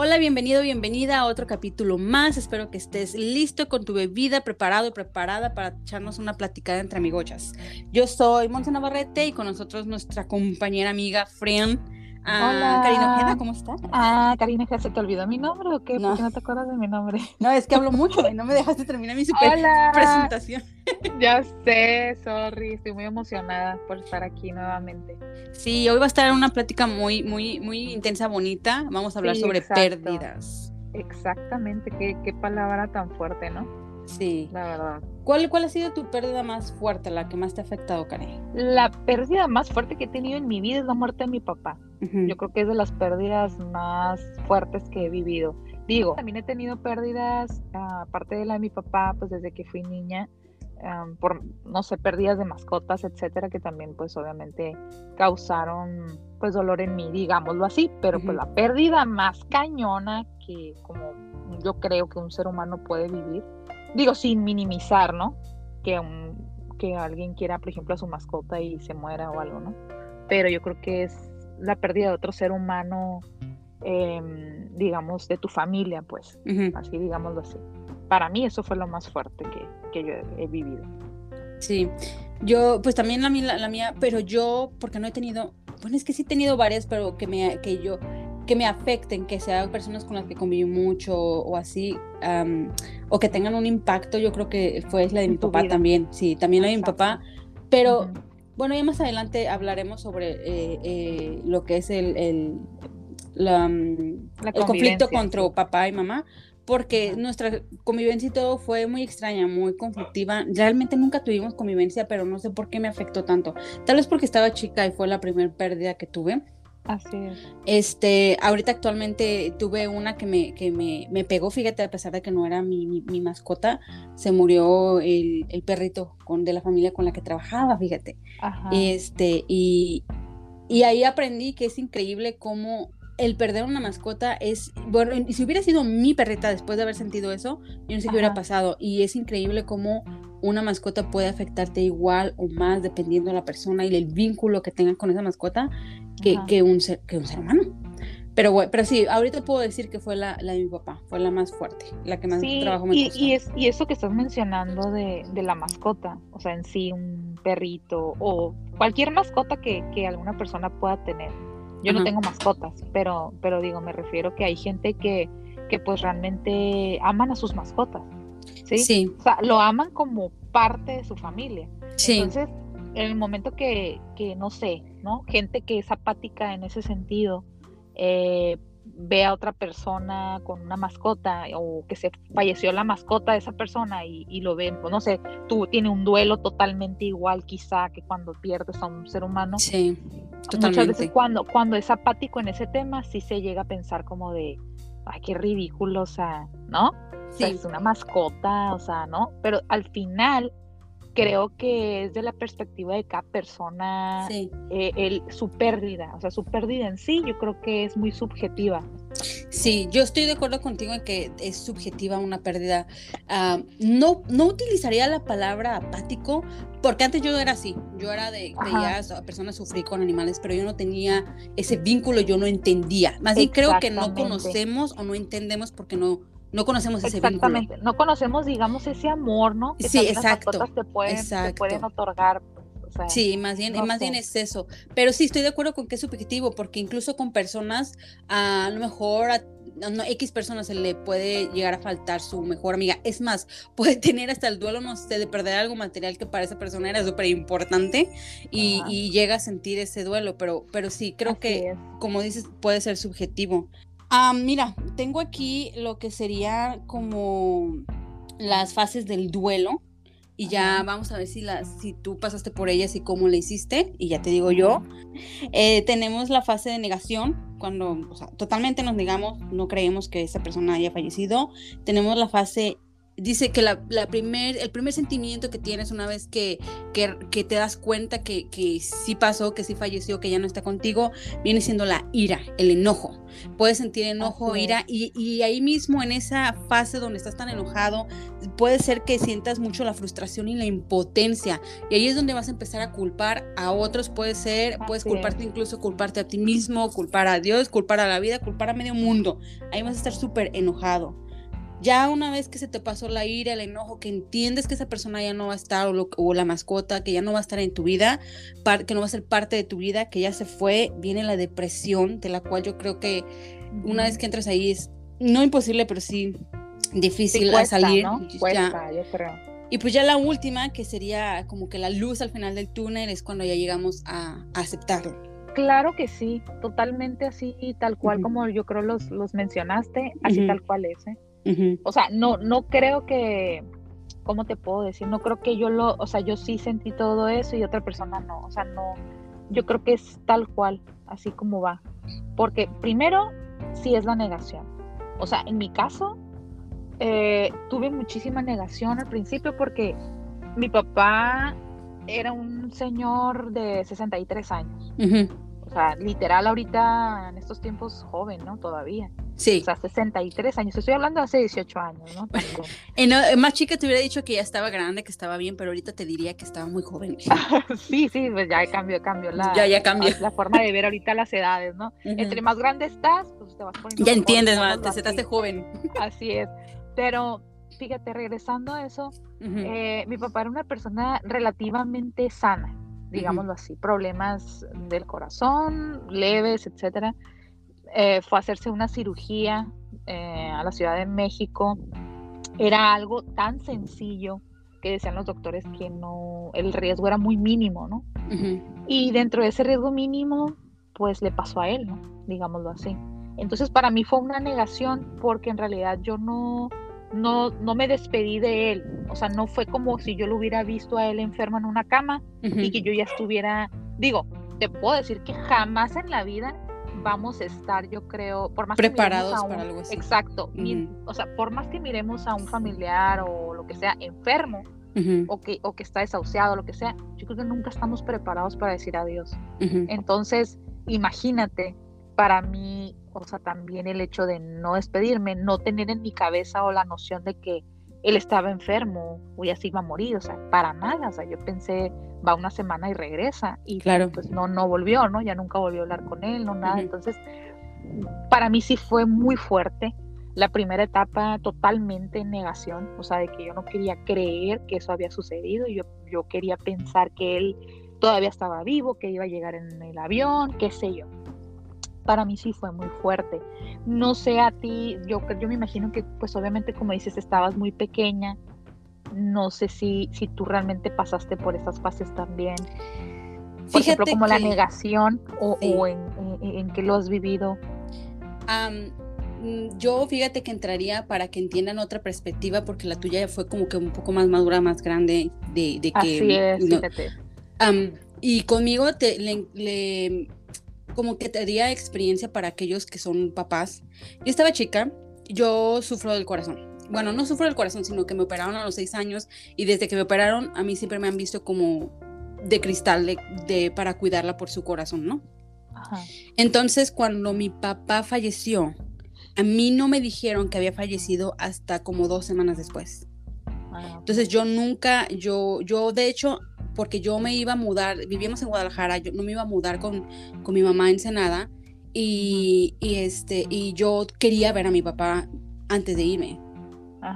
Hola, bienvenido, bienvenida a otro capítulo más. Espero que estés listo con tu bebida, preparado y preparada para echarnos una platicada entre amigochas. Yo soy Monse Navarrete y con nosotros nuestra compañera amiga Fran. Ah, Hola. Karina Ojeda, ¿cómo estás? Ah, Karina, ¿ya ¿se te olvidó mi nombre o qué? No. ¿Por qué no te acuerdas de mi nombre? No, es que hablo mucho y no me dejaste terminar mi super Hola. presentación. Ya sé, sorry, estoy muy emocionada por estar aquí nuevamente. Sí, hoy va a estar una plática muy, muy, muy intensa, bonita. Vamos a hablar Sí, sobre exacto. pérdidas. Exactamente, qué, qué palabra tan fuerte, ¿no? Sí. La verdad. ¿Cuál, ¿Cuál ha sido tu pérdida más fuerte, la que más te ha afectado, Karen? La pérdida más fuerte que he tenido en mi vida es la muerte de mi papá. Yo creo que es de las pérdidas más fuertes que he vivido. Digo, también he tenido pérdidas, ah, aparte de la de mi papá, pues desde que fui niña, am, por, no sé, pérdidas de mascotas, etcétera, que también, pues obviamente causaron, pues dolor en mí, digámoslo así. Pero pues la pérdida más cañona que como yo creo que un ser humano puede vivir, digo, sin minimizar, ¿no? Que un, que alguien quiera, por ejemplo, a su mascota y se muera o algo, ¿no? Pero yo creo que es la pérdida de otro ser humano, em, digamos, de tu familia, pues, así digámoslo así. Para mí eso fue lo más fuerte que, que yo he, vivido. Sí, yo, pues también la, mía- la, la mía, pero yo, porque no he tenido, bueno, es que sí he tenido varias, pero que me, que yo, que me afecten, que sean personas con las que conviví mucho o así, o que tengan un impacto, yo creo que fue la de mi papá vida. también, sí, también la de mi papá, pero Ujú. bueno, ya más adelante hablaremos sobre eh, eh, lo que es el, el, la, La el conflicto contra sí. papá y mamá, porque nuestra convivencia y todo fue muy extraña, muy conflictiva. Realmente nunca tuvimos convivencia, pero no sé por qué me afectó tanto. Tal vez porque estaba chica y fue la primera pérdida que tuve. Así es. Este, ahorita actualmente tuve una que me, que me, me pegó, fíjate, a pesar de que no era mi, mi, mi mascota, se murió el, el perrito con, de la familia con la que trabajaba, fíjate. Ajá. Este, y, y ahí aprendí que es increíble cómo el perder una mascota es, bueno, y si hubiera sido mi perrita después de haber sentido eso, yo no sé qué hubiera pasado. Y es increíble cómo una mascota puede afectarte igual o más dependiendo de la persona y el vínculo que tengan con esa mascota que, un, ser, que un ser humano. Pero, pero sí, ahorita puedo decir que fue la, la de mi papá, fue la más fuerte, la que más Sí, trabajo me y, costó. y, es, y eso que estás mencionando de, de la mascota, o sea, en sí un perrito o cualquier mascota que, que alguna persona pueda tener. Yo no tengo mascotas, pero, pero digo, me refiero que hay gente que, que pues realmente aman a sus mascotas, ¿sí? Sí, O sea, lo aman como parte de su familia. sí, Entonces, en el momento que, que, no sé, ¿no? Gente que es apática en ese sentido, eh, ve a otra persona con una mascota o que se falleció la mascota de esa persona y, y lo ven, pues no sé, tú tiene un duelo totalmente igual quizá que cuando pierdes a un ser humano. sí, Muchas totalmente. veces cuando, cuando es apático en ese tema, sí se llega a pensar como de, ay, qué ridículo, o sea, ¿no? O sea, Sí. es una mascota, o sea, ¿no? Pero al final creo que es de la perspectiva de cada persona Sí. eh, el, su pérdida, o sea, su pérdida en sí yo creo que es muy subjetiva. Sí, yo estoy de acuerdo contigo en que es subjetiva una pérdida. Ah, no, no utilizaría la palabra apático, porque antes yo era así. Yo era de Ajá. veía a personas sufrir con animales, pero yo no tenía ese vínculo, yo no entendía. Más bien creo que no conocemos o no entendemos porque no, no conocemos ese vínculo. Exactamente, no conocemos, digamos, ese amor, ¿no? Que Sí, las exacto, mascotas te pueden, te exacto. pueden otorgar. pues, o sea, Sí, más bien, no más bien es eso. Pero sí, estoy de acuerdo con que es subjetivo, porque incluso con personas, a lo mejor a no, X personas se le puede llegar a faltar su mejor amiga. Es más, puede tener hasta el duelo, no sé, de perder algo material que para esa persona era súper importante y, y llega a sentir ese duelo. Pero, pero sí, creo así que, es. como dices, puede ser subjetivo. Ah, mira, tengo aquí lo que sería como las fases del duelo. Y ya vamos a ver si, las, si tú pasaste por ellas y cómo le hiciste. Y ya te digo yo. Eh, tenemos la fase de negación, cuando o sea, totalmente nos negamos, no creemos que esa persona haya fallecido. Tenemos la fase dice que la, primer, el primer sentimiento que tienes una vez que, que, te das cuenta que, que, sí pasó, que sí falleció, que ya no está contigo, viene siendo la ira, el enojo. Puedes sentir enojo, ira, y, y, ahí mismo en esa fase donde estás tan enojado, puede ser que sientas mucho la frustración y la impotencia. Y ahí es donde vas a empezar a culpar a otros, puede ser, puedes culparte incluso, culparte a ti mismo, culpar a Dios, culpar a la vida, culpar a medio mundo. Ahí vas a estar súper enojado. Ya una vez que se te pasó la ira, el enojo, que entiendes que esa persona ya no va a estar, o, la mascota, que ya no va a estar en tu vida, que no va a ser parte de tu vida, que ya se fue, viene la depresión, de la cual yo creo que una vez que entras ahí es no imposible, pero sí difícil salir. Y pues ya la última, que sería como que la luz al final del túnel, es cuando ya llegamos a, aceptarlo. Claro que sí, totalmente así, tal cual como yo creo los, los mencionaste, así tal cual es. ¿eh? O sea, no, no creo que, ¿cómo te puedo decir? No creo que yo lo, o sea, yo sí sentí todo eso y otra persona no. O sea, no, yo creo que es tal cual, así como va. Porque primero, sí es la negación. O sea, en mi caso, eh, tuve muchísima negación al principio porque mi papá era un señor de 63 años. O sea, literal ahorita en estos tiempos joven, ¿no? Todavía. Sí. O sea, 63 años. Estoy hablando de hace 18 años, ¿no? en, más chica te hubiera dicho que ya estaba grande, que estaba bien, pero ahorita te diría que estaba muy joven. sí, sí, pues ya cambió, cambió la, ya, ya cambió. La, forma de ver ahorita las edades, ¿no? Entre más grande estás, pues te vas poniendo. Ya entiendes, te sentaste joven. Así es. Pero fíjate, regresando a eso, eh, mi papá era una persona relativamente sana, digámoslo así, problemas del corazón, leves, etcétera eh, fue a hacerse una cirugía eh, a la Ciudad de México. Era algo tan sencillo que decían los doctores que no, el riesgo era muy mínimo, ¿no? Y dentro de ese riesgo mínimo, pues le pasó a él, ¿no? Digámoslo así. Entonces para mí fue una negación porque en realidad yo no, no, no me despedí de él. O sea, no fue como si yo lo hubiera visto a él enfermo en una cama y que yo ya estuviera, digo, te puedo decir que jamás en la vida vamos a estar, yo creo, por más preparados para algo así. Exacto. o sea, por más que miremos a un familiar o lo que sea enfermo o, que, o que está desahuciado, lo que sea, yo creo que nunca estamos preparados para decir adiós. Entonces, imagínate, para mí, o sea, también el hecho de no despedirme, no tener en mi cabeza o la noción de que él estaba enfermo o ya se iba a morir, o sea, para nada, o sea, yo pensé, va una semana y regresa, y claro. pues no, no volvió, ¿no? Ya nunca volvió a hablar con él, no nada, entonces, para mí sí fue muy fuerte, la primera etapa totalmente en negación, o sea, de que yo no quería creer que eso había sucedido, yo, yo quería pensar que él todavía estaba vivo, que iba a llegar en el avión, qué sé yo para mí sí fue muy fuerte. No sé a ti, yo, yo me imagino que pues obviamente como dices estabas muy pequeña, no sé si, si tú realmente pasaste por esas fases también. Por ejemplo, como la negación o, en, en, que lo has vivido. Mm, yo fíjate que entraría para que entiendan otra perspectiva porque la tuya fue como que un poco más madura, más grande de, de que... Así es, y conmigo te, le, como que te daría experiencia para aquellos que son papás. Yo estaba chica, yo sufro del corazón. Bueno, no sufro del corazón, sino que me operaron a los seis años y desde que me operaron a mí siempre me han visto como de cristal de, para cuidarla por su corazón, ¿no? Entonces, cuando mi papá falleció, a mí no me dijeron que había fallecido hasta como dos semanas después. Ah, Entonces yo nunca, yo, yo de hecho, porque yo me iba a mudar, vivíamos en Guadalajara, yo no me iba a mudar con, con mi mamá en Senada y, y, este, y yo quería ver a mi papá antes de irme.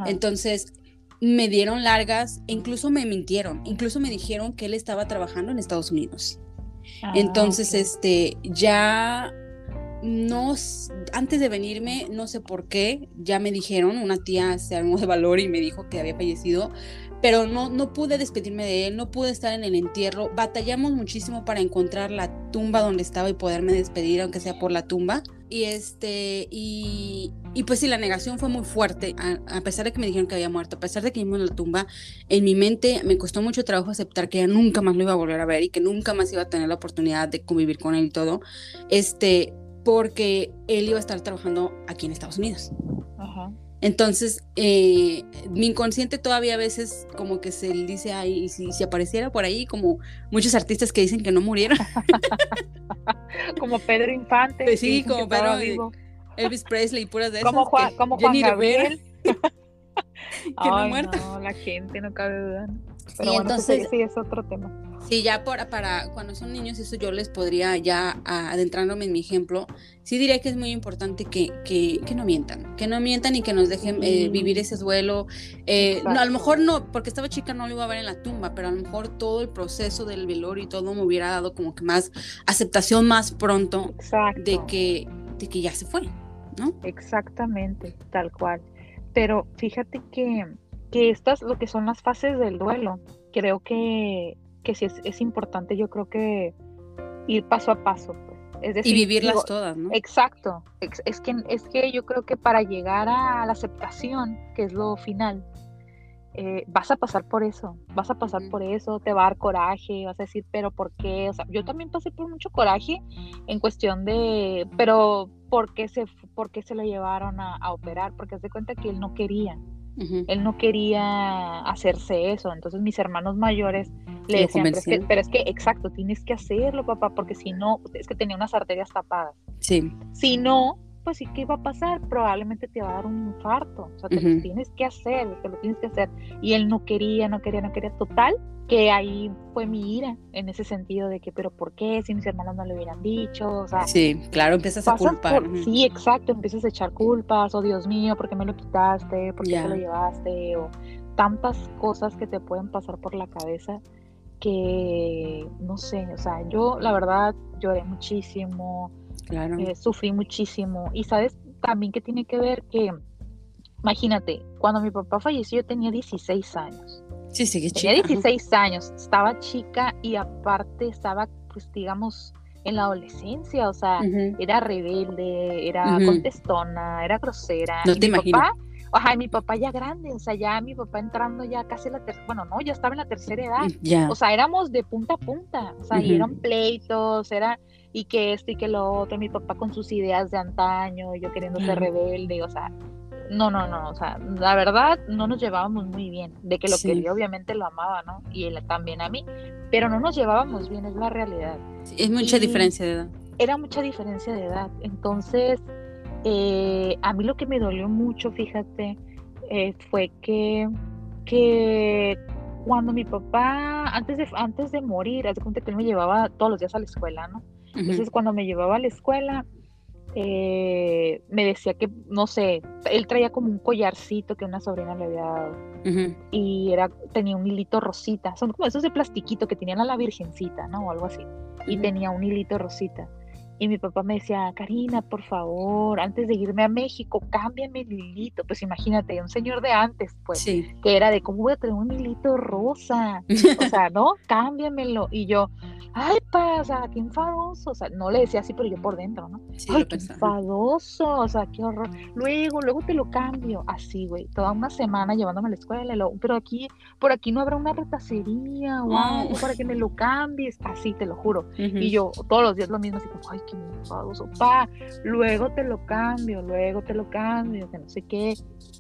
Entonces me dieron largas, incluso me mintieron, incluso me dijeron que él estaba trabajando en Estados Unidos. Ah, Entonces, este, ya no, antes de venirme, no sé por qué, ya me dijeron, una tía se armó de valor y me dijo que había fallecido, pero no, no pude despedirme de él, no pude estar en el entierro. Batallamos muchísimo para encontrar la tumba donde estaba y poderme despedir, aunque sea por la tumba. Y este, y, y pues sí, la negación fue muy fuerte, a, pesar de que me dijeron que había muerto, a pesar de que vimos la tumba, en mi mente me costó mucho trabajo aceptar que ya nunca más lo iba a volver a ver y que nunca más iba a tener la oportunidad de convivir con él y todo, este, porque él iba a estar trabajando aquí en Estados Unidos. Entonces, eh, mi inconsciente todavía a veces como que se le dice, ay, si, si apareciera por ahí, como muchos artistas que dicen que no murieron. como Pedro Infante. Pues sí, como Pedro, Elvis Presley, puras de esas. Como Juan, como Juan Gabriel. que no muerto. No, la gente no cabe duda. Pero entonces, sí, es otro tema. Sí, ya por, para cuando son niños, eso yo les podría ya adentrándome en mi ejemplo, sí diría que es muy importante que, que, que no mientan, que no mientan y que nos dejen eh, vivir ese duelo. Eh, no, a lo mejor no, porque estaba chica no lo iba a ver en la tumba, pero a lo mejor todo el proceso del velorio y todo me hubiera dado como que más aceptación más pronto de que, de que ya se fue, ¿no? Exactamente, tal cual. Pero fíjate que que estas, lo que son las fases del duelo, creo que, que sí es, importante, yo creo que ir paso a paso. Pues. Es decir, y vivirlas todas, ¿no? Exacto. Es, que, es que yo creo que para llegar a la aceptación, que es lo final, eh, vas a pasar por eso, vas a pasar por eso, te va a dar coraje, vas a decir, pero ¿por qué? O sea, yo también pasé por mucho coraje en cuestión de, pero ¿por qué se, por qué se lo llevaron a, a operar? Porque haz de cuenta que él no quería. Él no quería hacerse eso, entonces mis hermanos mayores le decían, pero es, que, exacto, tienes que hacerlo, papá, porque si no, es que tenía unas arterias tapadas. Sí. Si no, pues sí, ¿qué va a pasar? Probablemente te va a dar un infarto, o sea, te lo tienes que hacer, te lo tienes que hacer. Y él no quería, no quería, no quería, total, que ahí fue mi ira en ese sentido de que, pero ¿por qué? Si mis hermanos no le hubieran dicho, o sea. Sí, claro, empiezas a culpar. Sí, exacto, empiezas a echar culpas, oh Dios mío, ¿por qué me lo quitaste? ¿Por qué te lo llevaste? O tantas cosas que te pueden pasar por la cabeza que, no sé, o sea, yo la verdad lloré muchísimo, claro. Eh, sufrí muchísimo. Y sabes también que tiene que ver que, imagínate, cuando mi papá falleció yo tenía 16 años. Sí, sí, Tenía 16 años, estaba chica y aparte estaba, pues digamos, en la adolescencia, o sea, era rebelde, era contestona, era grosera. No te mi papá, ajá, mi papá ya grande, o sea, ya mi papá entrando ya casi la tercera, bueno, no, ya estaba en la tercera edad. O sea, éramos de punta a punta, o sea, y eran pleitos, era, y que esto y que lo otro, mi papá con sus ideas de antaño, yo queriendo ser rebelde, o sea, no, no, no, o sea, la verdad no nos llevábamos muy bien, de que lo que quería obviamente lo amaba, ¿no? Y él también a mí, pero no nos llevábamos bien, es la realidad. es mucha diferencia de edad. Era mucha diferencia de edad, entonces eh, a mí lo que me dolió mucho, fíjate, eh, fue que, que cuando mi papá, antes de, antes de morir, hace cuenta que él me llevaba todos los días a la escuela, ¿no? Entonces cuando me llevaba a la escuela, eh, me decía que, no sé, él traía como un collarcito que una sobrina le había dado. Y era, tenía un hilito rosita. Son como esos de plastiquito que tenían a la virgencita, ¿no? O algo así. Y tenía un hilito rosita. Y mi papá me decía, Karina, por favor, antes de irme a México, cámbiame el hilito. Pues imagínate, un señor de antes, pues, que era de cómo voy a tener un hilito rosa. o sea, ¿no? Cámbiamelo. Y yo, ay, pa, o sea, qué enfadoso. O sea, no le decía así, pero yo por dentro, ¿no? ay, qué enfadoso, o sea, qué horror. Luego, luego te lo cambio. Así, güey, toda una semana llevándome a la escuela. Lo, pero aquí, por aquí no habrá una retacería algo para que me lo cambies. Así, te lo juro. Y yo todos los días lo mismo, así como, ay, qué enfadoso, pa. Luego te lo cambio, luego te lo cambio, que no sé qué.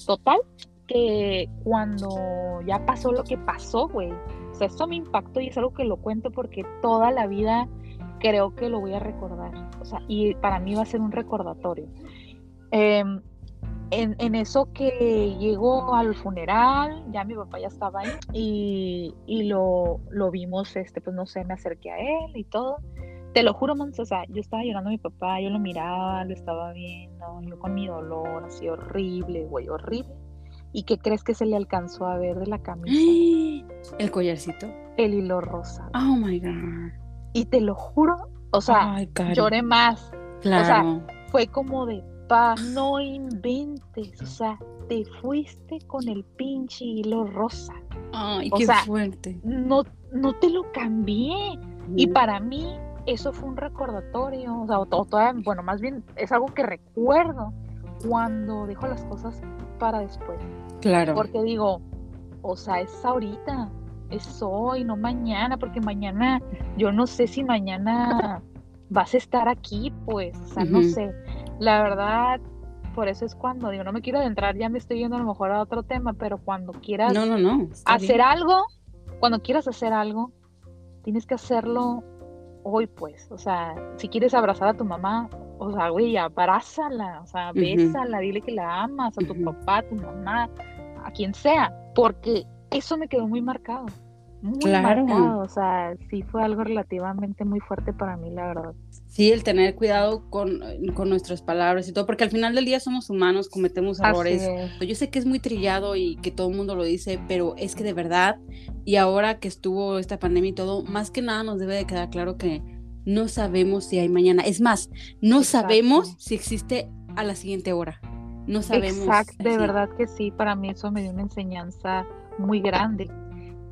Total, que cuando ya pasó lo que pasó, güey o sea, esto me impactó y es algo que lo cuento porque toda la vida creo que lo voy a recordar. O sea, y para mí va a ser un recordatorio. Em, en, eso que llegó al funeral, ya mi papá ya estaba ahí y, y lo, lo, vimos, este, pues no sé, me acerqué a él y todo. Te lo juro, Mons, o sea, yo estaba llorando a mi papá, yo lo miraba, lo estaba viendo, yo con mi dolor, así horrible, güey, horrible. ¿Y qué crees que se le alcanzó a ver de la camisa? ¿El collarcito? El hilo rosa. Oh my God. Y te lo juro, o sea, lloré más. Claro. O sea, fue como de, pa, no inventes. O sea, te fuiste con el pinche hilo rosa. Ay, qué fuerte. No, no te lo cambié. Y para mí, eso fue un recordatorio. O sea, o, bueno, más bien es algo que recuerdo cuando dejo las cosas para después. Claro. Porque digo, o sea, es ahorita, es hoy, no mañana, porque mañana, yo no sé si mañana vas a estar aquí, pues, o sea, no sé. La verdad, por eso es cuando digo, no me quiero adentrar, ya me estoy yendo a lo mejor a otro tema, pero cuando quieras no, no, no, hacer algo, cuando quieras hacer algo, tienes que hacerlo hoy, pues. O sea, si quieres abrazar a tu mamá, o sea, güey, abrázala, o sea, bésala, dile que la amas, a tu papá, a tu mamá, a quien sea, porque eso me quedó muy marcado. Muy claro. marcado, o sea, sí fue algo relativamente muy fuerte para mí, la verdad. Sí, el tener cuidado con, con, nuestras palabras y todo, porque al final del día somos humanos, cometemos errores. Yo sé que es muy trillado y que todo el mundo lo dice, pero es que de verdad, y ahora que estuvo esta pandemia y todo, más que nada nos debe de quedar claro que no sabemos si hay mañana. Es más, no sabemos si existe a la siguiente hora. No sabemos. Exacto, de verdad que sí, para mí eso me dio una enseñanza muy grande.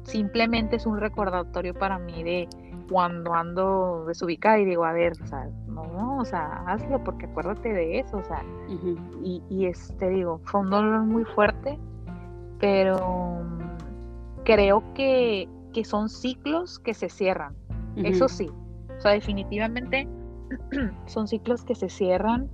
Simplemente es un recordatorio para mí de cuando ando desubicada y digo, a ver, o sea, no, o sea, hazlo porque acuérdate de eso, o sea, y, y este, digo, fue un dolor muy fuerte, pero creo que, que son ciclos que se cierran, eso sí, o sea, definitivamente son ciclos que se cierran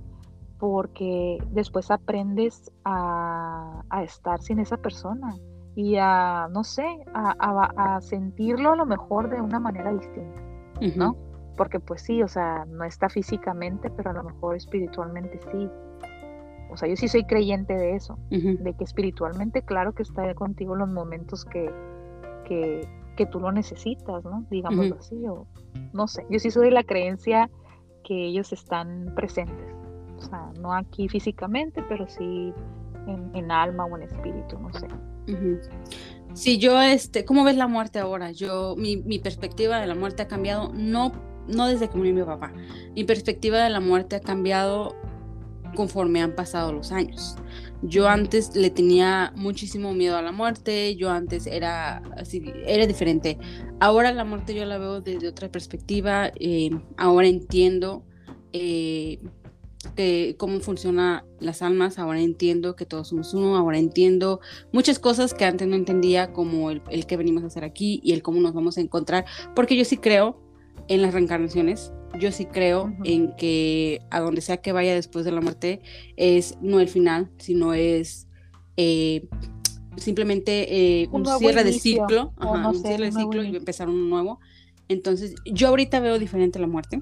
porque después aprendes a, a estar sin esa persona y a, no sé, a, sentirlo a lo mejor de una manera distinta, ¿no? Porque pues sí, o sea, no está físicamente, pero a lo mejor espiritualmente sí. O sea, yo sí soy creyente de eso, de que espiritualmente, claro que está contigo los momentos que, que, que tú lo necesitas, ¿no? Digámoslo así, o no sé, yo sí soy de la creencia que ellos están presentes. O sea, no aquí físicamente, pero sí en, en alma o en espíritu, no sé. Sí, yo, este, ¿cómo ves la muerte ahora? Yo, mi, mi, perspectiva de la muerte ha cambiado, no, no desde que murió mi papá. Mi perspectiva de la muerte ha cambiado conforme han pasado los años. Yo antes le tenía muchísimo miedo a la muerte, yo antes era así, era diferente. Ahora la muerte yo la veo desde otra perspectiva, eh, ahora entiendo eh, cómo funcionan las almas, ahora entiendo que todos somos uno, ahora entiendo muchas cosas que antes no entendía, como el, que venimos a hacer aquí y el cómo nos vamos a encontrar, porque yo sí creo en las reencarnaciones, yo sí creo en que a donde sea que vaya después de la muerte es no el final, sino es eh, simplemente eh, un, cierre de ciclo, un cierre de ciclo y empezar uno nuevo. Entonces, yo ahorita veo diferente la muerte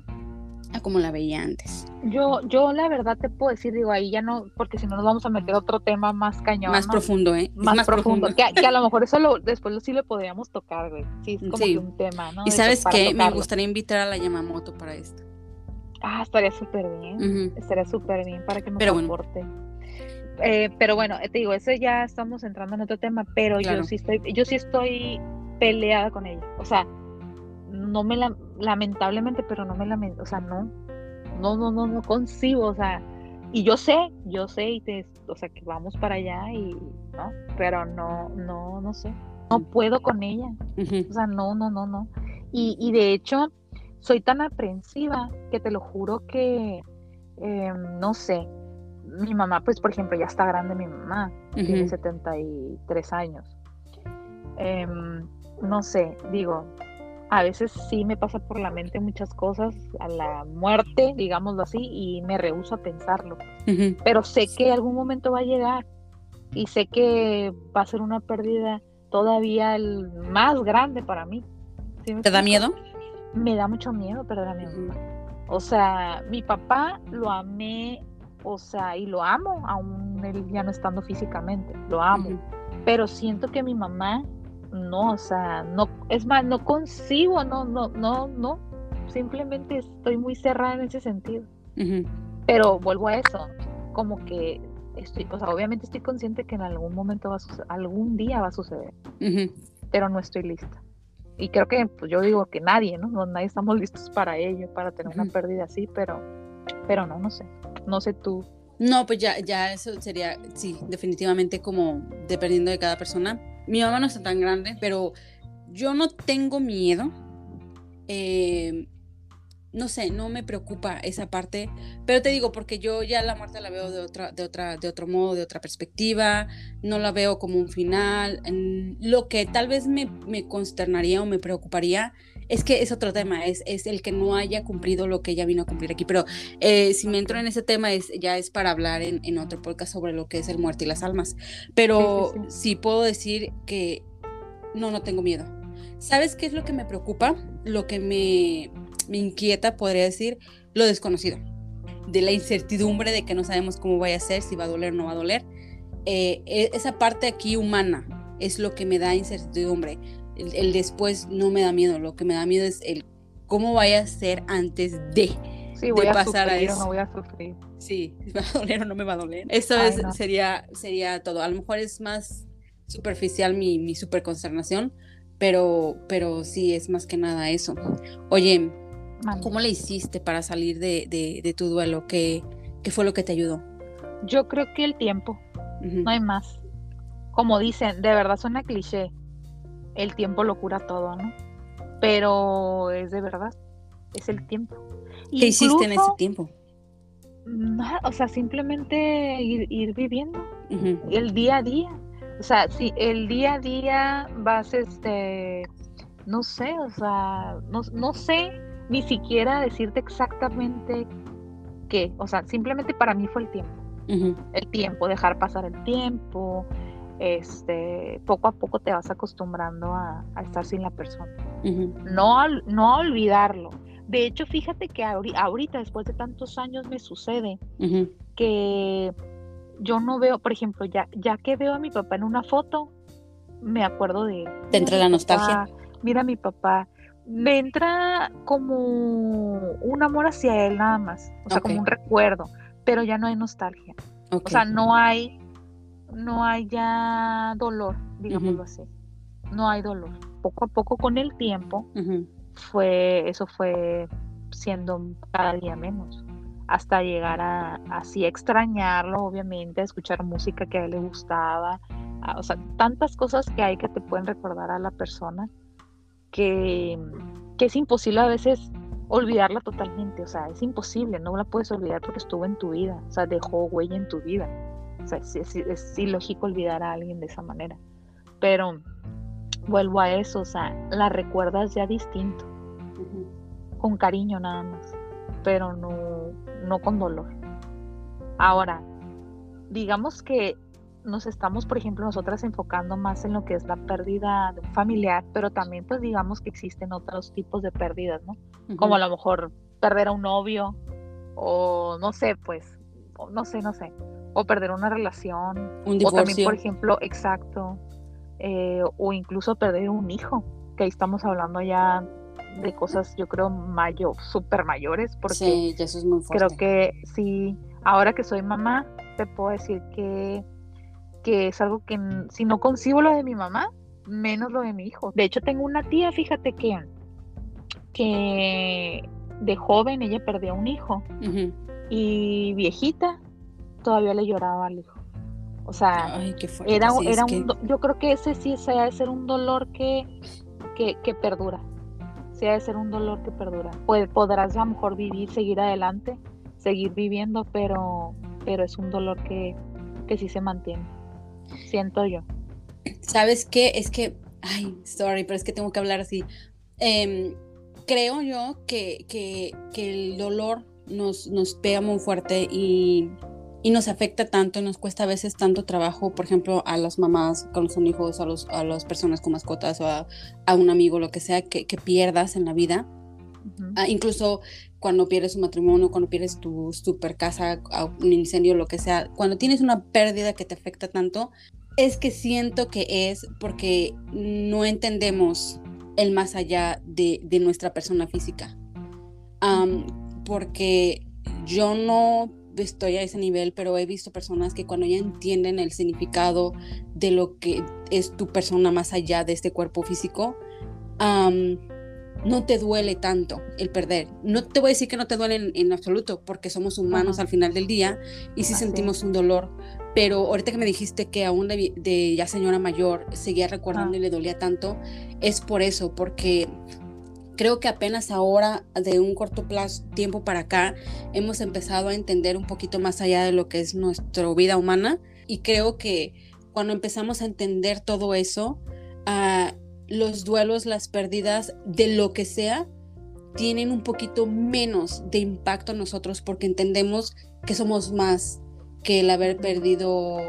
como la veía antes. Yo, yo la verdad te puedo decir, digo, ahí ya no, porque si no nos vamos a meter otro tema más cañón. Más profundo, ¿eh? Más, profundo. Que, a lo mejor eso lo, después sí lo podríamos tocar, güey. Sí, es como que un tema, ¿no? Y sabes qué, me gustaría invitar a la Yamamoto para esto. Ah, estaría súper bien. Estaría súper bien para que nos pero aporte. Eh, pero bueno, te digo, ese ya estamos entrando en otro tema, pero yo sí estoy, yo sí estoy peleada con ella. O sea, no me la, lamentablemente, pero no me lamento, o sea, no, no, no, no, no concibo, o sea, y yo sé, yo sé, y te, o sea, que vamos para allá y, ¿no? Pero no, no, no sé, no puedo con ella, o sea, no, no, no, no. Y, y de hecho, soy tan aprensiva que te lo juro que, em, no sé, mi mamá, pues, por ejemplo, ya está grande mi mamá, tiene 73 años. Em, no sé, digo, a veces sí me pasa por la mente muchas cosas a la muerte, digámoslo así, y me rehúso a pensarlo. Pero sé que algún momento va a llegar y sé que va a ser una pérdida todavía el más grande para mí. ¿Te da miedo? Me da mucho miedo perder a mi mamá. O sea, mi papá lo amé, o sea, y lo amo, aún él ya no estando físicamente, lo amo. Pero siento que mi mamá no, o sea, no, es más, no consigo, no, no, no, no, simplemente estoy muy cerrada en ese sentido. Pero vuelvo a eso, como que estoy, o sea, obviamente estoy consciente que en algún momento va a algún día va a suceder, pero no estoy lista. Y creo que, pues yo digo que nadie, ¿no? Nadie estamos listos para ello, para tener una pérdida así, pero, pero no, no sé, no sé tú. No, pues ya, ya eso sería, sí, definitivamente como dependiendo de cada persona, mi mamá no está tan grande, pero yo no tengo miedo. Eh, no sé, no me preocupa esa parte, pero te digo, porque yo ya la muerte la veo de otra, de otra, de otro modo, de otra perspectiva, no la veo como un final. Lo que tal vez me, me consternaría o me preocuparía es que es otro tema, es, es el que no haya cumplido lo que ella vino a cumplir aquí. Pero eh, si me entro en ese tema, es, ya es para hablar en, en, otro podcast sobre lo que es el muerte y las almas. Pero sí, sí, sí. sí puedo decir que no, no tengo miedo. ¿Sabes qué es lo que me preocupa? Lo que me, me inquieta, podría decir, lo desconocido. De la incertidumbre de que no sabemos cómo vaya a ser, si va a doler o no va a doler. Eh, esa parte aquí humana es lo que me da incertidumbre el, el, después no me da miedo, lo que me da miedo es el cómo vaya a ser antes de, sí, voy de a pasar sufrir a eso. No voy a sufrir. Sí, ¿me va a doler o no me va a doler? Eso Ay, es, no. sería, sería todo. A lo mejor es más superficial mi, mi super consternación, pero, pero sí, es más que nada eso. Oye. ¿cómo le hiciste para salir de, de, de tu duelo? ¿Qué, ¿Qué fue lo que te ayudó? Yo creo que el tiempo, no hay más. Como dicen, de verdad suena cliché, el tiempo lo cura todo, ¿no? Pero es de verdad, es el tiempo. ¿Qué hiciste en ese tiempo? nada, o sea, simplemente ir, ir viviendo el día a día. O sea, si el día a día vas, este, no sé, o sea, no, no sé ni siquiera decirte exactamente qué. O sea, simplemente para mí fue el tiempo. El tiempo, dejar pasar el tiempo, este, poco a poco te vas acostumbrando a, a estar sin la persona. No, a- no a olvidarlo. De hecho, fíjate que ahori- ahorita, después de tantos años, me sucede que yo no veo, por ejemplo, ya, ya que veo a mi papá en una foto, me acuerdo de él. ¿Te entra la nostalgia? papá, mira a mi papá. Me entra como un amor hacia él nada más, o sea, como un recuerdo, pero ya no hay nostalgia. O sea, no hay, no hay ya dolor, digámoslo así. No hay dolor. Poco a poco con el tiempo fue, eso fue siendo cada día menos. Hasta llegar a así extrañarlo, obviamente, a escuchar música que a él le gustaba. a- o sea, tantas cosas que hay que te pueden recordar a la persona que, que es imposible a veces olvidarla totalmente. O sea, es imposible, no la puedes olvidar porque estuvo en tu vida. O sea, dejó huella en tu vida. O sea, es, es- es ilógico olvidar a alguien de esa manera. Pero vuelvo a eso, o sea, la recuerdas ya distinto, con cariño nada más, pero no, no con dolor. Ahora, digamos que nos estamos, por ejemplo, nosotras enfocando más en lo que es la pérdida de un familiar, pero también pues digamos que existen otros tipos de pérdidas, ¿no? Como a lo mejor perder a un novio o no sé, pues, no sé, no sé, o perder una relación, Un o también, divorcio. por ejemplo, exacto, eh, o incluso perder un hijo, que ahí estamos hablando ya de cosas, yo creo, mayor, súper mayores, porque Sí, ya eso es muy creo que sí, ahora que soy mamá, te puedo decir que, que es algo que si no concibo lo de mi mamá, menos lo de mi hijo. De hecho, tengo una tía, fíjate que, que de joven ella perdió un hijo y viejita todavía le lloraba al hijo. O sea, Ay, qué fuerte. era, sí, era que- un, do- yo creo que ese sí se ha de ser un dolor que, que, que perdura. Sí ha de ser un dolor que perdura. Pues podrás a lo mejor vivir, seguir adelante, seguir viviendo, pero, pero es un dolor que, que sí se mantiene. Siento yo. ¿Sabes qué? Es que, ay, sorry, pero es que tengo que hablar así. Em, creo yo que, que, que el dolor nos, nos pega muy fuerte y, y nos afecta tanto y nos cuesta a veces tanto trabajo, por ejemplo, a las mamás con sus hijos, a, los, a las personas con mascotas o a, a un amigo, lo que sea, que, que pierdas en la vida. Ah, incluso cuando pierdes un matrimonio, cuando pierdes tu super casa, un incendio, lo que sea, cuando tienes una pérdida que te afecta tanto, es que siento que es porque no entendemos el más allá de, de nuestra persona física. Porque yo no estoy a ese nivel, pero he visto personas que cuando ya entienden el significado de lo que es tu persona más allá de este cuerpo físico, no te duele tanto el perder. No te voy a decir que no te duele en, en absoluto, porque somos humanos al final del día y sí Así sentimos un dolor. Pero ahorita que me dijiste que aún de, de ya señora mayor seguía recordando y le dolía tanto, es por eso, porque creo que apenas ahora, de un corto plazo, tiempo para acá, hemos empezado a entender un poquito más allá de lo que es nuestra vida humana. Y creo que cuando empezamos a entender todo eso, ah, los duelos, las pérdidas de lo que sea, tienen un poquito menos de impacto nosotros porque entendemos que somos más que el haber perdido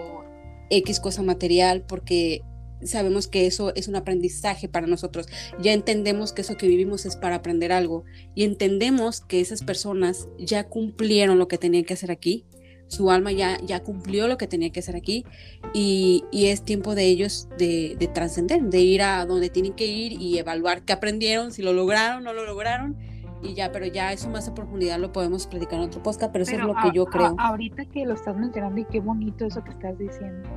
X cosa material, porque sabemos que eso es un aprendizaje para nosotros. Ya entendemos que eso que vivimos es para aprender algo y entendemos que esas personas ya cumplieron lo que tenían que hacer aquí. Su alma ya, ya cumplió lo que tenía que hacer aquí y, es tiempo de ellos de, de trascender, de ir a donde tienen que ir y evaluar qué aprendieron, si lo lograron, no lo lograron y ya, pero ya eso más a profundidad lo podemos platicar en otro podcast, pero eso es lo que yo creo. ahorita que lo estás mencionando y qué bonito eso que estás diciendo.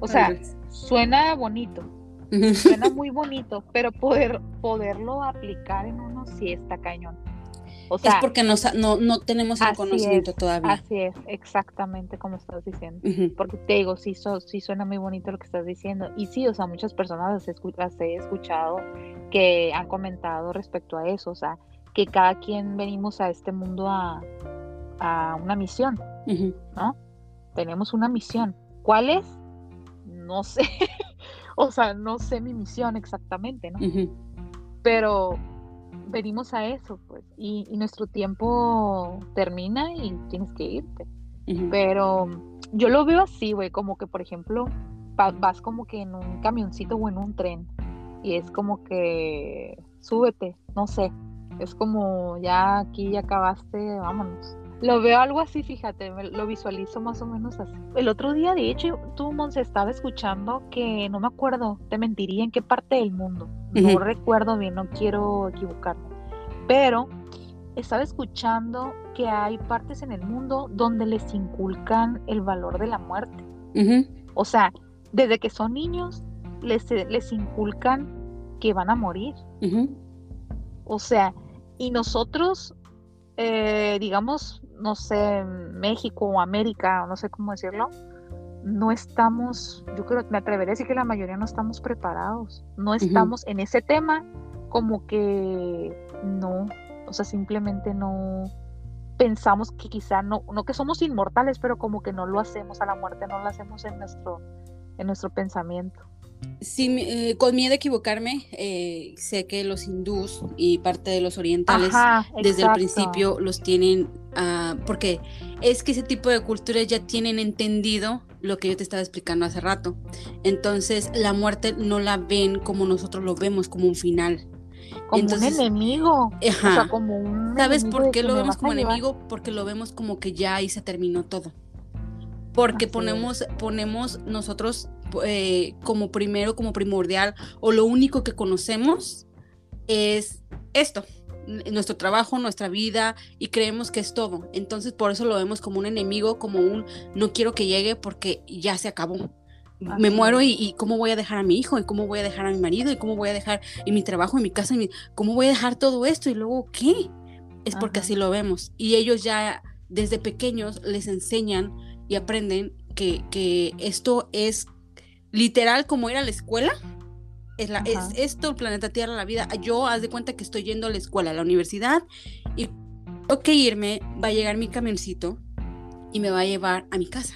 O sea, suena bonito, suena muy bonito, pero poder, poderlo aplicar en uno sí está cañón. O sea, es porque no, no, tenemos el conocimiento todavía. Así es, exactamente como estás diciendo. Porque te digo, sí, sí suena muy bonito lo que estás diciendo. Y sí, o sea, muchas personas las he escuchado que han comentado respecto a eso. O sea, que cada quien venimos a este mundo a, una misión, ¿no? Tenemos una misión. ¿Cuál es? No sé. o sea, no sé mi misión exactamente, ¿no? Pero venimos a eso, pues, y, nuestro tiempo termina y tienes que irte. Pero yo lo veo así, güey, como que, por ejemplo, vas como que en un camioncito o en un tren y es como que súbete, no sé, es como, ya aquí ya acabaste, vámonos. Lo veo algo así, fíjate, lo visualizo más o menos así. El otro día, de hecho, tú, Monse, estaba escuchando que no me acuerdo, te mentiría en qué parte del mundo. No recuerdo bien, no quiero equivocarme. Pero estaba escuchando que hay partes en el mundo donde les inculcan el valor de la muerte. O sea, desde que son niños, les, les inculcan que van a morir. O sea, y nosotros, eh, digamos, no sé, México o América, no sé cómo decirlo, no estamos, yo creo, me atrevería a decir que la mayoría no estamos preparados, no estamos en ese tema como que no, o sea, simplemente no pensamos que quizá no, no que somos inmortales, pero como que no lo hacemos a la muerte, no lo hacemos en nuestro, en nuestro pensamiento. Sí, eh, con miedo a equivocarme, eh, sé que los hindús y parte de los orientales desde el principio los tienen, uh, porque es que ese tipo de culturas ya tienen entendido lo que yo te estaba explicando hace rato. Entonces, la muerte no la ven como nosotros lo vemos, como un final. Como un enemigo. O sea, como un ¿Sabes por qué lo vemos como enemigo? Porque lo vemos como que ya ahí se terminó todo. Porque ponemos, ponemos nosotros eh, como primero, como primordial, o lo único que conocemos es esto, nuestro trabajo, nuestra vida, y creemos que es todo. Entonces por eso lo vemos como un enemigo, como un no quiero que llegue porque ya se acabó. Me muero y, cómo voy a dejar a mi hijo y cómo voy a dejar a mi marido y cómo voy a dejar en mi trabajo, en mi casa, y cómo voy a dejar todo esto y luego qué. Es porque así lo vemos. Y ellos ya desde pequeños les enseñan y aprenden que, que esto es literal como ir a la escuela. Es, la, es esto, el planeta Tierra, la vida. Yo haz de cuenta que estoy yendo a la escuela, a la universidad, y tengo que irme, va a llegar mi camioncito y me va a llevar a mi casa.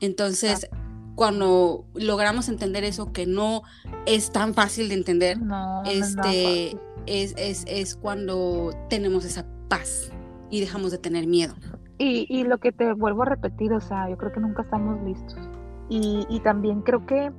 Entonces, cuando logramos entender eso, que no es tan fácil de entender, este, es, es, es, cuando tenemos esa paz y dejamos de tener miedo. Y, y lo que te vuelvo a repetir, o sea, yo creo que nunca estamos listos. Y, también creo que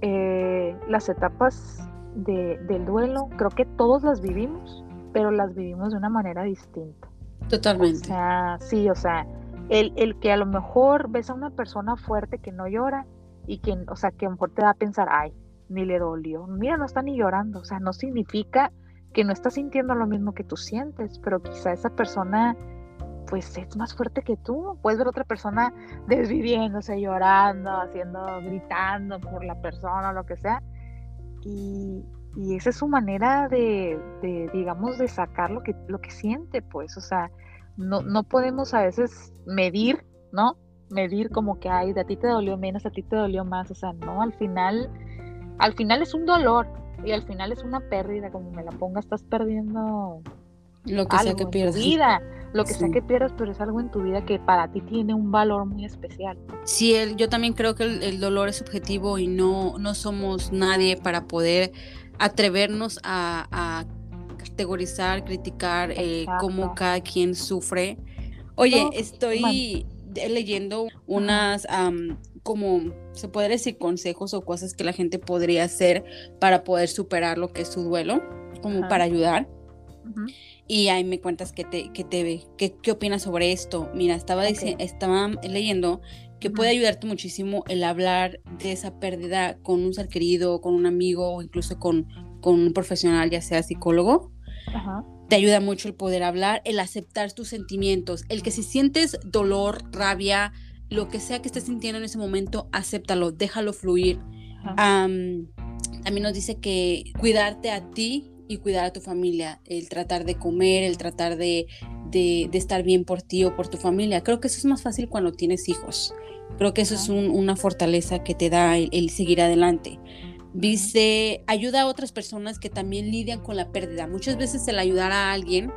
eh, las etapas del duelo, creo que todos las vivimos, pero las vivimos de una manera distinta. Totalmente. O sea, sí, o sea, el, el, que a lo mejor ves a una persona fuerte que no llora y que, o sea, que a lo mejor te da a pensar, ay, ni le dolió. Mira, no está ni llorando. O sea, no significa que no está sintiendo lo mismo que tú sientes, pero quizá esa persona pues es más fuerte que tú. Puedes ver a otra persona desviviéndose, llorando, haciendo, gritando por la persona o lo que sea. Y, esa es su manera de, digamos, de sacar lo que, lo que siente, pues. O sea, no, no podemos a veces medir, ¿no? Medir como que, ay, de a ti te dolió menos, a ti te dolió más. O sea, no, al final, al final es un dolor y al final es una pérdida, como me la ponga, estás perdiendo lo que sea que pierdas. vida, lo que sea que pierdas, pero es algo en tu vida que para ti tiene un valor muy especial. Sí, el, yo también creo que el, dolor es subjetivo y no, no somos nadie para poder atrevernos a, categorizar, criticar eh, cómo cada quien sufre. Oye, estoy leyendo unas, como se puede decir, consejos o cosas que la gente podría hacer para poder superar lo que es su duelo, como para ayudar. Y ahí me cuentas que te, que te qué, qué opinas sobre esto. Mira, estaba, estaba leyendo que puede ayudarte muchísimo el hablar de esa pérdida con un ser querido, con un amigo o incluso con, con un profesional, ya sea psicólogo. Te ayuda mucho el poder hablar, el aceptar tus sentimientos, el que si sientes dolor, rabia, lo que sea que estés sintiendo en ese momento, acéptalo, déjalo fluir. también nos dice que cuidarte a ti y cuidar a tu familia, el tratar de comer, el tratar de, de, estar bien por ti o por tu familia. Creo que eso es más fácil cuando tienes hijos. Creo que eso es una fortaleza que te da el, seguir adelante. Dice, ayuda a otras personas que también lidian con la pérdida. Muchas veces el ayudar a alguien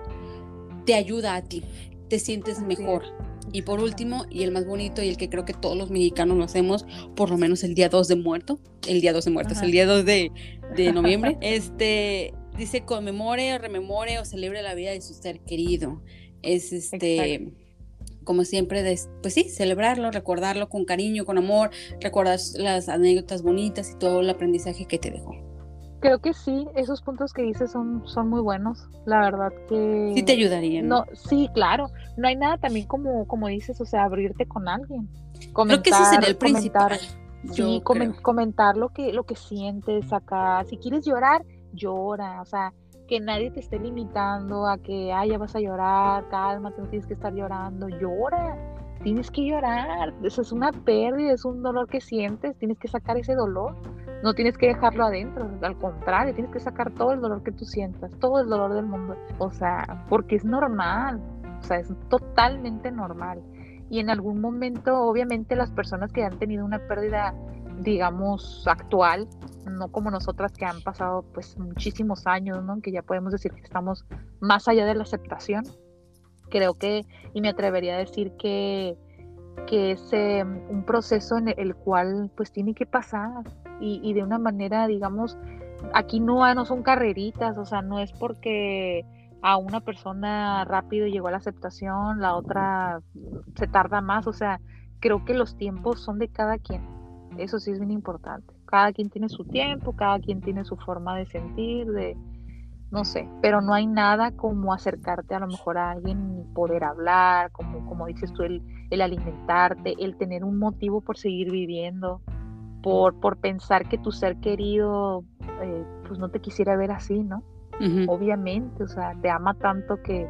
te ayuda a ti, te sientes mejor. Y por último, y el más bonito y el que creo que todos los mexicanos lo hacemos, por lo menos el día 2 de muerto, el día 2 de muertos, el día 2 de, de noviembre, este, dice conmemore, rememore o celebre la vida de su ser querido. Es este, como siempre, pues sí, celebrarlo, recordarlo con cariño, con amor, recordar las anécdotas bonitas y todo el aprendizaje que te dejó. Creo que sí, esos puntos que dices son, son muy buenos. La verdad que. Sí te ayudarían. ¿no? sí, claro. No hay nada también como, como dices, o sea, abrirte con alguien. Comentar, creo que ese es el principal. sí, comentar lo que, lo que sientes acá. Si quieres llorar, llora, o sea, que nadie te esté limitando a que, ay, ya vas a llorar, cálmate, no tienes que estar llorando, llora, tienes que llorar, eso es una pérdida, es un dolor que sientes, tienes que sacar ese dolor, no tienes que dejarlo adentro, al contrario, tienes que sacar todo el dolor que tú sientas, todo el dolor del mundo, o sea, porque es normal, o sea, es totalmente normal. Y en algún momento, obviamente, las personas que han tenido una pérdida digamos, actual, no como nosotras que han pasado pues muchísimos años, ¿no? Que ya podemos decir que estamos más allá de la aceptación. Creo que, y me atrevería a decir que, que es em, un proceso en el cual pues tiene que pasar y, de una manera, digamos, aquí no, no son carreritas, o sea, no es porque a una persona rápido llegó a la aceptación, la otra se tarda más, o sea, creo que los tiempos son de cada quien eso sí es bien importante. Cada quien tiene su tiempo, cada quien tiene su forma de sentir, de, no sé, pero no hay nada como acercarte a lo mejor a alguien y poder hablar, como, como dices tú, el, alimentarte, el tener un motivo por seguir viviendo, por, por pensar que tu ser querido eh, pues no te quisiera ver así, ¿no? Obviamente, o sea, te ama tanto que,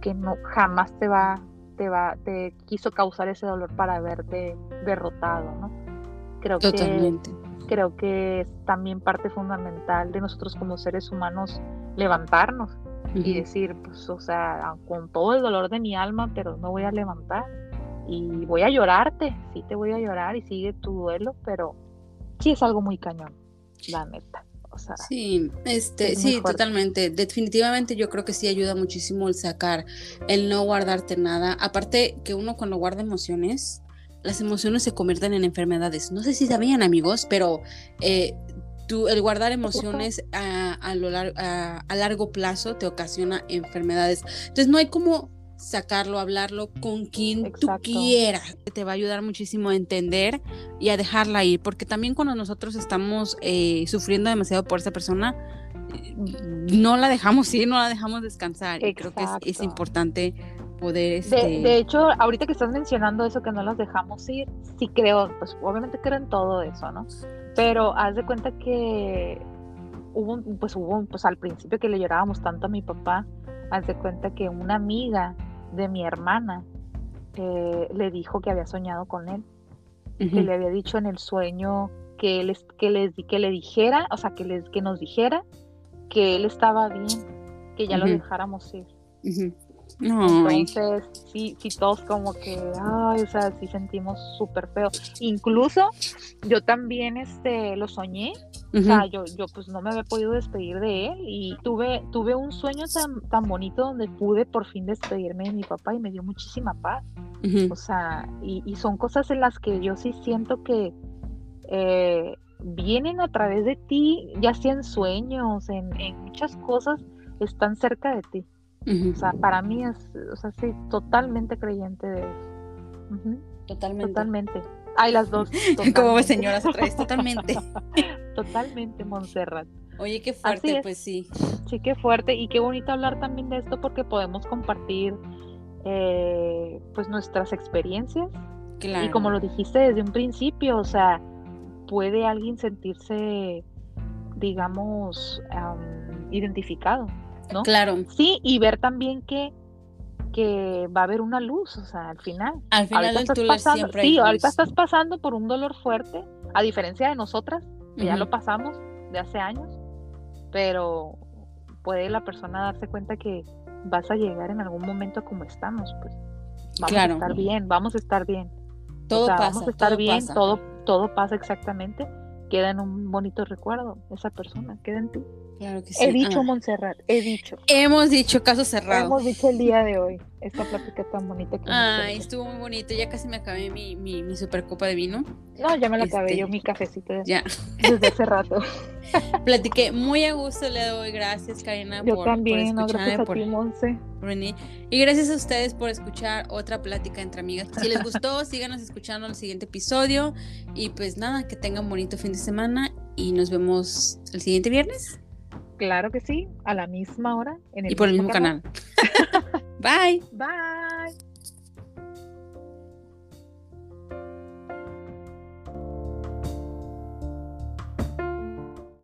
que no jamás te va, te va, te quiso causar ese dolor para verte derrotado, ¿no? Creo Totalmente. que creo que es también parte fundamental de nosotros como seres humanos levantarnos y decir, pues, o sea, con todo el dolor de mi alma, pero no voy a levantar y voy a llorarte, sí te voy a llorar y sigue tu duelo, pero sí es algo muy cañón, la neta. O sea, sí, este, sí, totalmente. Definitivamente yo creo que sí ayuda muchísimo el sacar, el no guardarte nada. Aparte que uno cuando guarda emociones, las emociones se convierten en enfermedades. No sé si sabían amigos, pero eh, el guardar emociones a, lo a, largo plazo te ocasiona enfermedades. Entonces no hay como sacarlo, hablarlo con quien tú quieras. Te va a ayudar muchísimo a entender y a dejarla ir, porque también cuando nosotros estamos eh, sufriendo demasiado por esa persona, no la dejamos ir, no la dejamos descansar. Y creo que es importante poder... Este... De, hecho, ahorita que estás mencionando eso, que no las dejamos ir, sí creo, pues obviamente creo en todo eso, ¿no? Pero haz de cuenta que hubo, pues hubo, pues al principio que le llorábamos tanto a mi papá, haz de cuenta que una amiga de mi hermana eh, le dijo que había soñado con él, que le había dicho en el sueño que, él, que, les, que le dijera, o sea, que, les, que nos dijera que él estaba bien, que ya lo dejáramos ir. Entonces, sí, sí, todos como que, ay, o sea, sí sentimos súper feo. Incluso yo también este, lo soñé, o sea, yo, yo pues no me había podido despedir de él y tuve, tuve un sueño tan, tan bonito donde pude por fin despedirme de mi papá y me dio muchísima paz. O sea, y, y, son cosas en las que yo sí siento que, eh, vienen a través de ti, ya sea en sueños, en, muchas cosas, están cerca de ti. O sea, para mí es, o sea, sí, totalmente creyente de eso. Totalmente. Totalmente. Hay las dos. Como señoras otra vez, totalmente. totalmente, Montserrat. Oye, qué fuerte, pues sí. Sí, qué fuerte. Y qué bonito hablar también de esto porque podemos compartir eh, pues nuestras experiencias. Y como lo dijiste desde un principio, o sea, puede alguien sentirse, digamos, identificado, ¿no? Claro. Sí, y ver también que que va a haber una luz, o sea, al final. Al final del túnel siempre Sí, ahorita estás pasando por un dolor fuerte, a diferencia de nosotras, que ya lo pasamos de hace años, pero puede la persona darse cuenta que vas a llegar en algún momento como estamos, pues. Vamos a estar bien, vamos a estar bien. Todo pasa. Vamos a estar bien, todo todo pasa exactamente. Queda en un bonito recuerdo esa persona, queda en ti. Claro que sí. He dicho, Montserrat, he dicho. Hemos dicho caso cerrado. Hemos dicho el día de hoy, esta plática tan bonita que Ay, estuvo muy bonito. Ya casi me acabé mi, mi, mi super copa de vino. No, ya me la acabé este, yo, mi cafecito. Ya. Desde hace rato. Platiqué muy a gusto, le doy gracias, Karina, yo también, no, gracias a ti, Monse. Y gracias a ustedes por escuchar otra plática entre amigas. Si les gustó, síganos escuchando el siguiente episodio. Y pues nada, que tengan bonito fin de semana y nos vemos el siguiente viernes. Claro que sí, a la misma hora. En el y por el mismo canal. Bye. Bye.